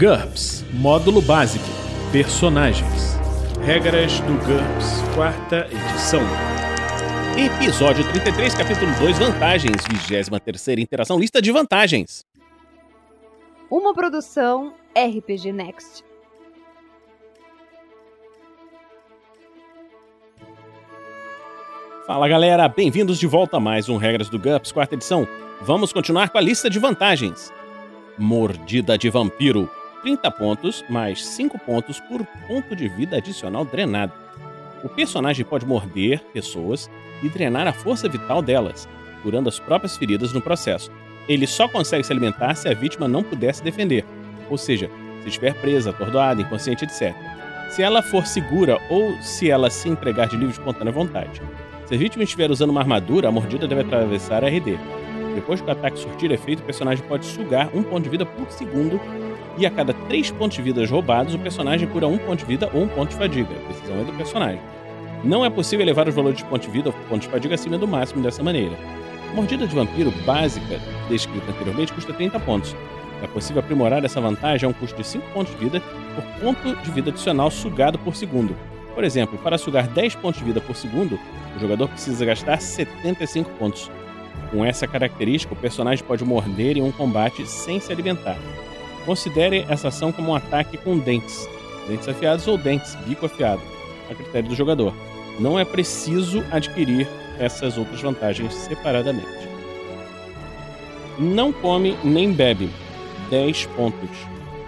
GURPS Módulo Básico Personagens Regras do GURPS, quarta edição. Episódio 33, capítulo 2 Vantagens, 23 Interação Lista de Vantagens. Uma produção RPG Next. Fala galera, bem-vindos de volta a mais um Regras do GURPS, quarta edição. Vamos continuar com a lista de vantagens. Mordida de Vampiro, 30 pontos mais 5 pontos por ponto de vida adicional drenado. O personagem pode morder pessoas e drenar a força vital delas, curando as próprias feridas no processo. Ele só consegue se alimentar se a vítima não puder se defender, ou seja, se estiver presa, atordoada, inconsciente, etc. Se ela for segura ou se ela se entregar de livre espontânea vontade. Se a vítima estiver usando uma armadura, a mordida deve atravessar a RD. Depois que o ataque surtir efeito, o personagem pode sugar um ponto de vida por segundo e a cada 3 pontos de vida roubados, o personagem cura um ponto de vida ou um ponto de fadiga. A decisão é do personagem. Não é possível elevar os valores de ponto de vida ou ponto de fadiga acima do máximo dessa maneira. A mordida de vampiro básica, descrita anteriormente, custa 30 pontos. É possível aprimorar essa vantagem a um custo de 5 pontos de vida por ponto de vida adicional sugado por segundo. Por exemplo, para sugar 10 pontos de vida por segundo, o jogador precisa gastar 75 pontos. Com essa característica, o personagem pode morder em um combate sem se alimentar. Considere essa ação como um ataque com dentes, dentes afiados ou dentes, bico afiado, a critério do jogador. Não é preciso adquirir essas outras vantagens separadamente. Não come nem bebe. 10 pontos.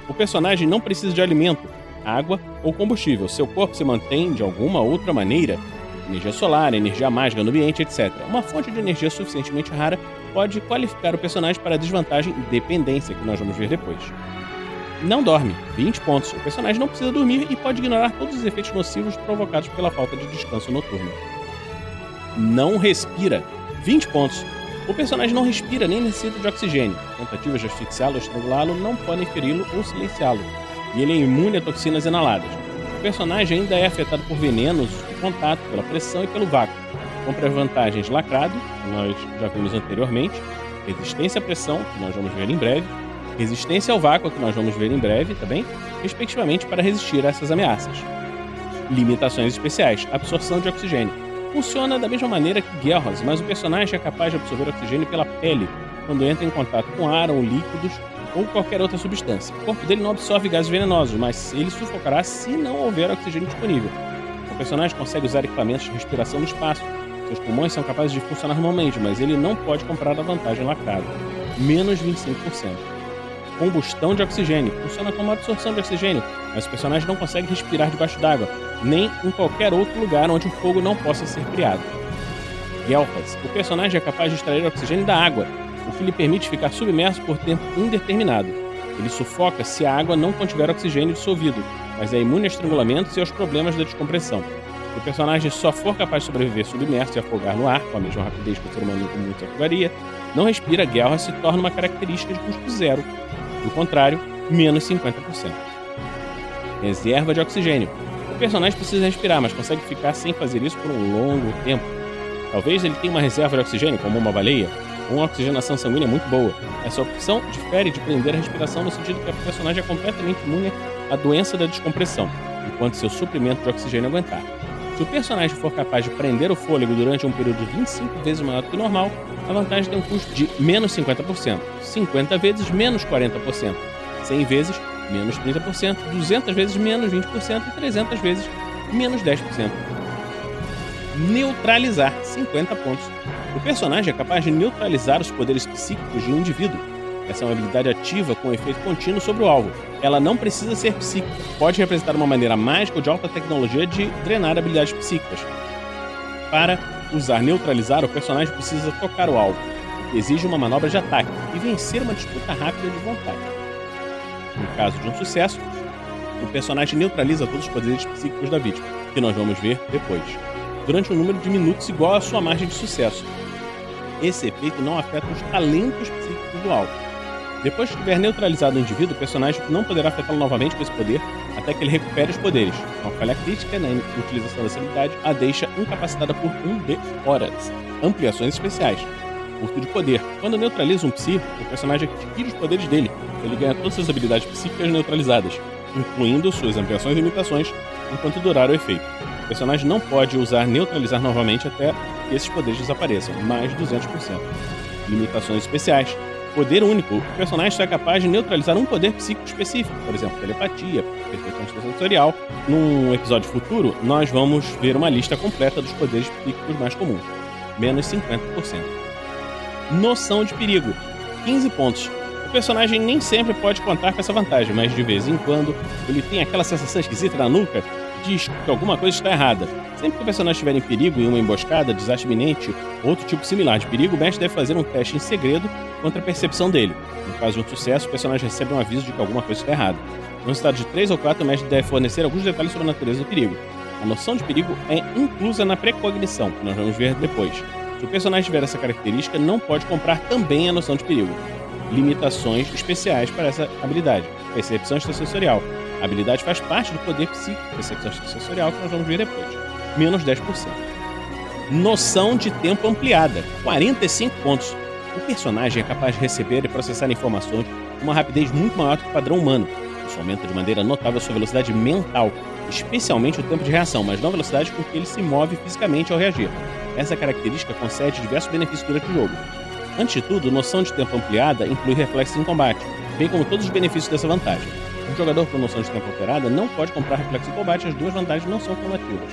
O personagem não precisa de alimento, água ou combustível. Seu corpo se mantém de alguma outra maneira. Energia solar, energia mágica no ambiente, etc. Uma fonte de energia suficientemente rara pode qualificar o personagem para desvantagem dependência, que nós vamos ver depois. Não dorme, 20 pontos. O personagem não precisa dormir e pode ignorar todos os efeitos nocivos provocados pela falta de descanso noturno. Não respira, 20 pontos. O personagem não respira nem necessita de oxigênio. Tentativas de asfixiá-lo ou estrangulá-lo não podem feri-lo ou silenciá-lo. E ele é imune a toxinas inaladas. O personagem ainda é afetado por venenos contato, pela pressão e pelo vácuo. Compre as vantagens lacrado, que nós já vimos anteriormente, resistência à pressão, que nós vamos ver em breve, resistência ao vácuo, que nós vamos ver em breve também, respectivamente para resistir a essas ameaças. Limitações especiais: absorção de oxigênio. Funciona da mesma maneira que Guerras, mas o personagem é capaz de absorver oxigênio pela pele quando entra em contato com ar ou líquidos ou qualquer outra substância. O corpo dele não absorve gases venenosos, mas ele sufocará se não houver oxigênio disponível. O personagem consegue usar equipamentos de respiração no espaço, seus pulmões são capazes de funcionar normalmente, mas ele não pode comprar a vantagem lacrada. Menos 25%. Combustão de oxigênio. Funciona como absorção de oxigênio, mas o personagem não consegue respirar debaixo d'água, nem em qualquer outro lugar onde o fogo não possa ser criado. Guelfas. O personagem é capaz de extrair oxigênio da água, o que lhe permite ficar submerso por tempo indeterminado. Ele sufoca se a água não contiver oxigênio dissolvido, mas é imune a estrangulamentos e aos problemas da descompressão. Se o personagem só for capaz de sobreviver submerso e afogar no ar, com a mesma rapidez que o ser humano comum se afogaria, não respira, guerra se torna uma característica de custo zero. Do contrário, menos 50%. Reserva de oxigênio. O personagem precisa respirar, mas consegue ficar sem fazer isso por um longo tempo. Talvez ele tenha uma reserva de oxigênio, como uma baleia, ou uma oxigenação sanguínea muito boa. Essa opção difere de prender a respiração no sentido que o personagem é completamente imune à doença da descompressão, enquanto seu suprimento de oxigênio aguentar. Se o personagem for capaz de prender o fôlego durante um período 25 vezes maior do que o normal, a vantagem tem um custo de menos 50%, 50 vezes menos 40%, 100 vezes menos 30%, 200 vezes menos 20% e 300 vezes menos 10%. Neutralizar 50 pontos. O personagem é capaz de neutralizar os poderes psíquicos de um indivíduo. É uma habilidade ativa com efeito contínuo sobre o alvo. Ela não precisa ser psíquica. Pode representar uma maneira mágica ou de alta tecnologia de drenar habilidades psíquicas. Para usar neutralizar, o personagem precisa tocar o alvo, exige uma manobra de ataque e vencer uma disputa rápida de vontade. No caso de um sucesso, o personagem neutraliza todos os poderes psíquicos da vítima, que nós vamos ver depois, durante um número de minutos igual à sua margem de sucesso. Esse efeito não afeta os talentos psíquicos do alvo. Depois que tiver neutralizado o indivíduo, o personagem não poderá afetá-lo novamente com esse poder até que ele recupere os poderes. Uma falha crítica na utilização dessa habilidade a deixa incapacitada por um de horas. Ampliações especiais. furto de poder. Quando neutraliza um psi, o personagem adquire os poderes dele. Ele ganha todas suas habilidades psíquicas neutralizadas, incluindo suas ampliações e limitações, enquanto durar o efeito. O personagem não pode usar neutralizar novamente até que esses poderes desapareçam, mais 200%. Limitações especiais. Poder único. O personagem só é capaz de neutralizar um poder psíquico específico, por exemplo, telepatia, percepção sensorial. Num episódio futuro, nós vamos ver uma lista completa dos poderes psíquicos mais comuns. Menos 50%. Noção de perigo. 15 pontos. O personagem nem sempre pode contar com essa vantagem, mas de vez em quando ele tem aquela sensação esquisita na nuca diz que alguma coisa está errada. Sempre que o personagem estiver em perigo, em uma emboscada, desastre iminente ou outro tipo similar de perigo, o mestre deve fazer um teste em segredo contra a percepção dele. No caso de um sucesso, o personagem recebe um aviso de que alguma coisa está errada. No estado de 3 ou 4, o mestre deve fornecer alguns detalhes sobre a natureza do perigo. A noção de perigo é inclusa na precognição, que nós vamos ver depois. Se o personagem tiver essa característica, não pode comprar também a noção de perigo. Limitações especiais para essa habilidade. Percepção extrasensorial. A habilidade faz parte do poder psíquico, percepção extrasensorial, que nós vamos ver depois. Menos 10%. Noção de tempo ampliada. 45 pontos. O personagem é capaz de receber e processar informações com uma rapidez muito maior do que o padrão humano. Isso aumenta de maneira notável sua velocidade mental, especialmente o tempo de reação, mas não a velocidade com que ele se move fisicamente ao reagir. Essa característica concede diversos benefícios durante o jogo. Antes de tudo, noção de tempo ampliada inclui reflexos em combate, bem como todos os benefícios dessa vantagem. Um jogador com noção de tempo alterada não pode comprar reflexo em combate, as duas vantagens não são cumulativas.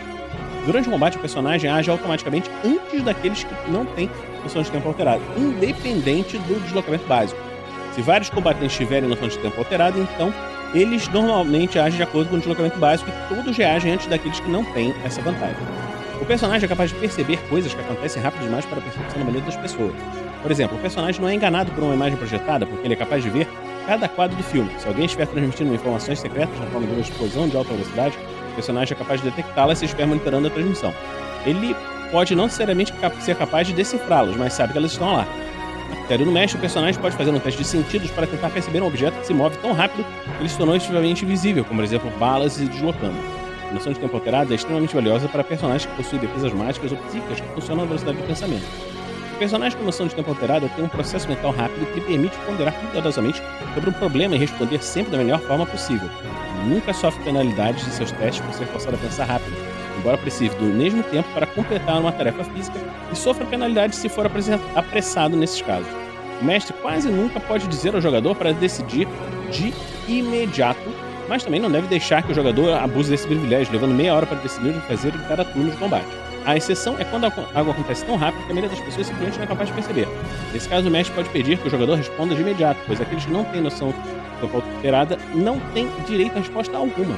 Durante o combate, o personagem age automaticamente antes daqueles que não têm noção de tempo alterada, independente do deslocamento básico. Se vários combatentes tiverem noção de tempo alterada, então eles normalmente agem de acordo com o deslocamento básico e todos reagem antes daqueles que não têm essa vantagem. O personagem é capaz de perceber coisas que acontecem rápido demais para a percepção da maioria das pessoas. Por exemplo, o personagem não é enganado por uma imagem projetada porque ele é capaz de ver cada quadro do filme. Se alguém estiver transmitindo informações secretas na forma de uma explosão de alta velocidade, o personagem é capaz de detectá-las se estiver monitorando a transmissão. Ele pode não necessariamente ser capaz de decifrá-las, mas sabe que elas estão lá. Critério do mestre, o personagem pode fazer um teste de sentidos para tentar perceber um objeto que se move tão rápido que ele se tornou extremamente visível, como por exemplo balas se deslocando. A noção de tempo alterada é extremamente valiosa para personagens que possuem defesas mágicas ou psíquicas que funcionam na velocidade do pensamento. Personagem com noção de tempo alterada tem um processo mental rápido que permite ponderar cuidadosamente sobre um problema e responder sempre da melhor forma possível. Nunca sofre penalidades de seus testes por ser forçado a pensar rápido, embora precise do mesmo tempo para completar uma tarefa física e sofra penalidades se for apressado nesses casos. O mestre quase nunca pode dizer ao jogador para decidir de imediato mas também não deve deixar que o jogador abuse desse privilégio, levando meia hora para decidir o que fazer cada turno de combate. A exceção é quando algo acontece tão rápido que a maioria das pessoas simplesmente não é capaz de perceber. Nesse caso, o mestre pode pedir que o jogador responda de imediato, pois aqueles que não têm noção da volta alterada não têm direito a resposta alguma.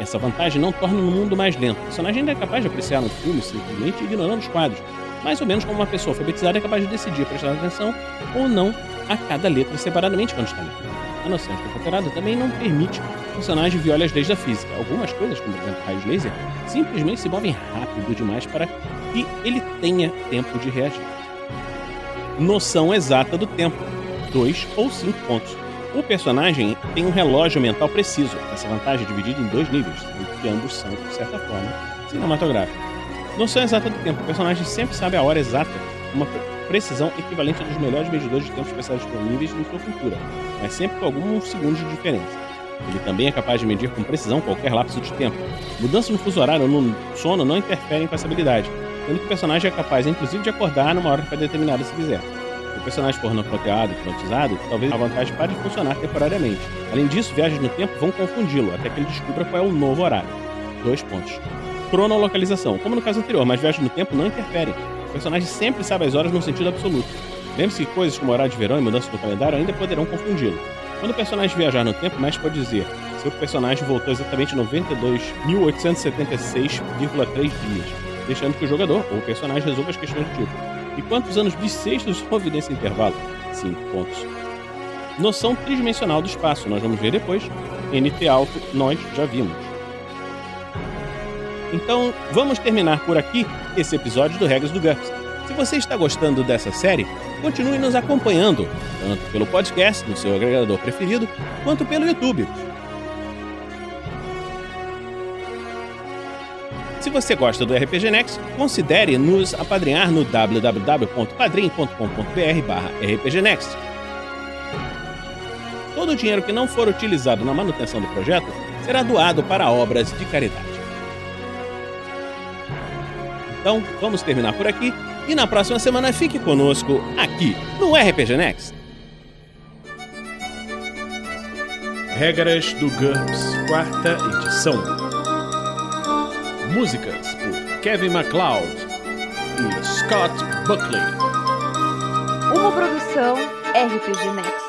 Essa vantagem não torna o mundo mais lento. O personagem ainda é capaz de apreciar um filme simplesmente ignorando os quadros, mais ou menos como uma pessoa alfabetizada é capaz de decidir prestar atenção ou não a cada letra separadamente quando está lendo. A noção de tempo alterado também não permite que o personagem viole as leis da física. Algumas coisas, como por exemplo raios laser, simplesmente se movem rápido demais para que ele tenha tempo de reagir. Noção exata do tempo: 2 ou 5 pontos. O personagem tem um relógio mental preciso. Essa vantagem é dividida em dois níveis, que ambos são, de certa forma, cinematográficos. Noção exata do tempo: o personagem sempre sabe a hora exata, uma precisão equivalente dos melhores medidores de tempo especiais disponíveis em sua cultura, mas sempre com alguns segundos de diferença. Ele também é capaz de medir com precisão qualquer lapso de tempo. Mudanças no fuso horário ou no sono não interferem com essa habilidade, sendo que o personagem é capaz, inclusive, de acordar numa hora pré-determinada se quiser. Se o personagem for e hipnotizado, talvez a vantagem pare de funcionar temporariamente. Além disso, viagens no tempo vão confundi-lo, até que ele descubra qual é o novo horário. Dois pontos. Cronolocalização. Como no caso anterior, mas viagens no tempo não interferem. O personagem sempre sabe as horas no sentido absoluto. Lembre-se que coisas como horário de verão e mudança do calendário ainda poderão confundi-lo. Quando o personagem viajar no tempo, mestre pode dizer se o personagem voltou exatamente 92.876,3 dias, deixando que o jogador ou o personagem resolva as questões do tipo. E quantos anos bissextos houve nesse intervalo? 5 pontos. Noção tridimensional do espaço, nós vamos ver depois. NT alto, nós já vimos. Então, vamos terminar por aqui esse episódio do Regras do GURPS. Se você está gostando dessa série, continue nos acompanhando, tanto pelo podcast, no seu agregador preferido, quanto pelo YouTube. Se você gosta do RPG Next, considere nos apadrinhar no www.padrim.com.br barra rpgnext. Todo o dinheiro que não for utilizado na manutenção do projeto será doado para obras de caridade. Então, vamos terminar por aqui e na próxima semana fique conosco aqui no RPG Next. Regras do GURPS, quarta edição. Músicas por Kevin MacLeod e Scott Buckley. Uma produção RPG Next.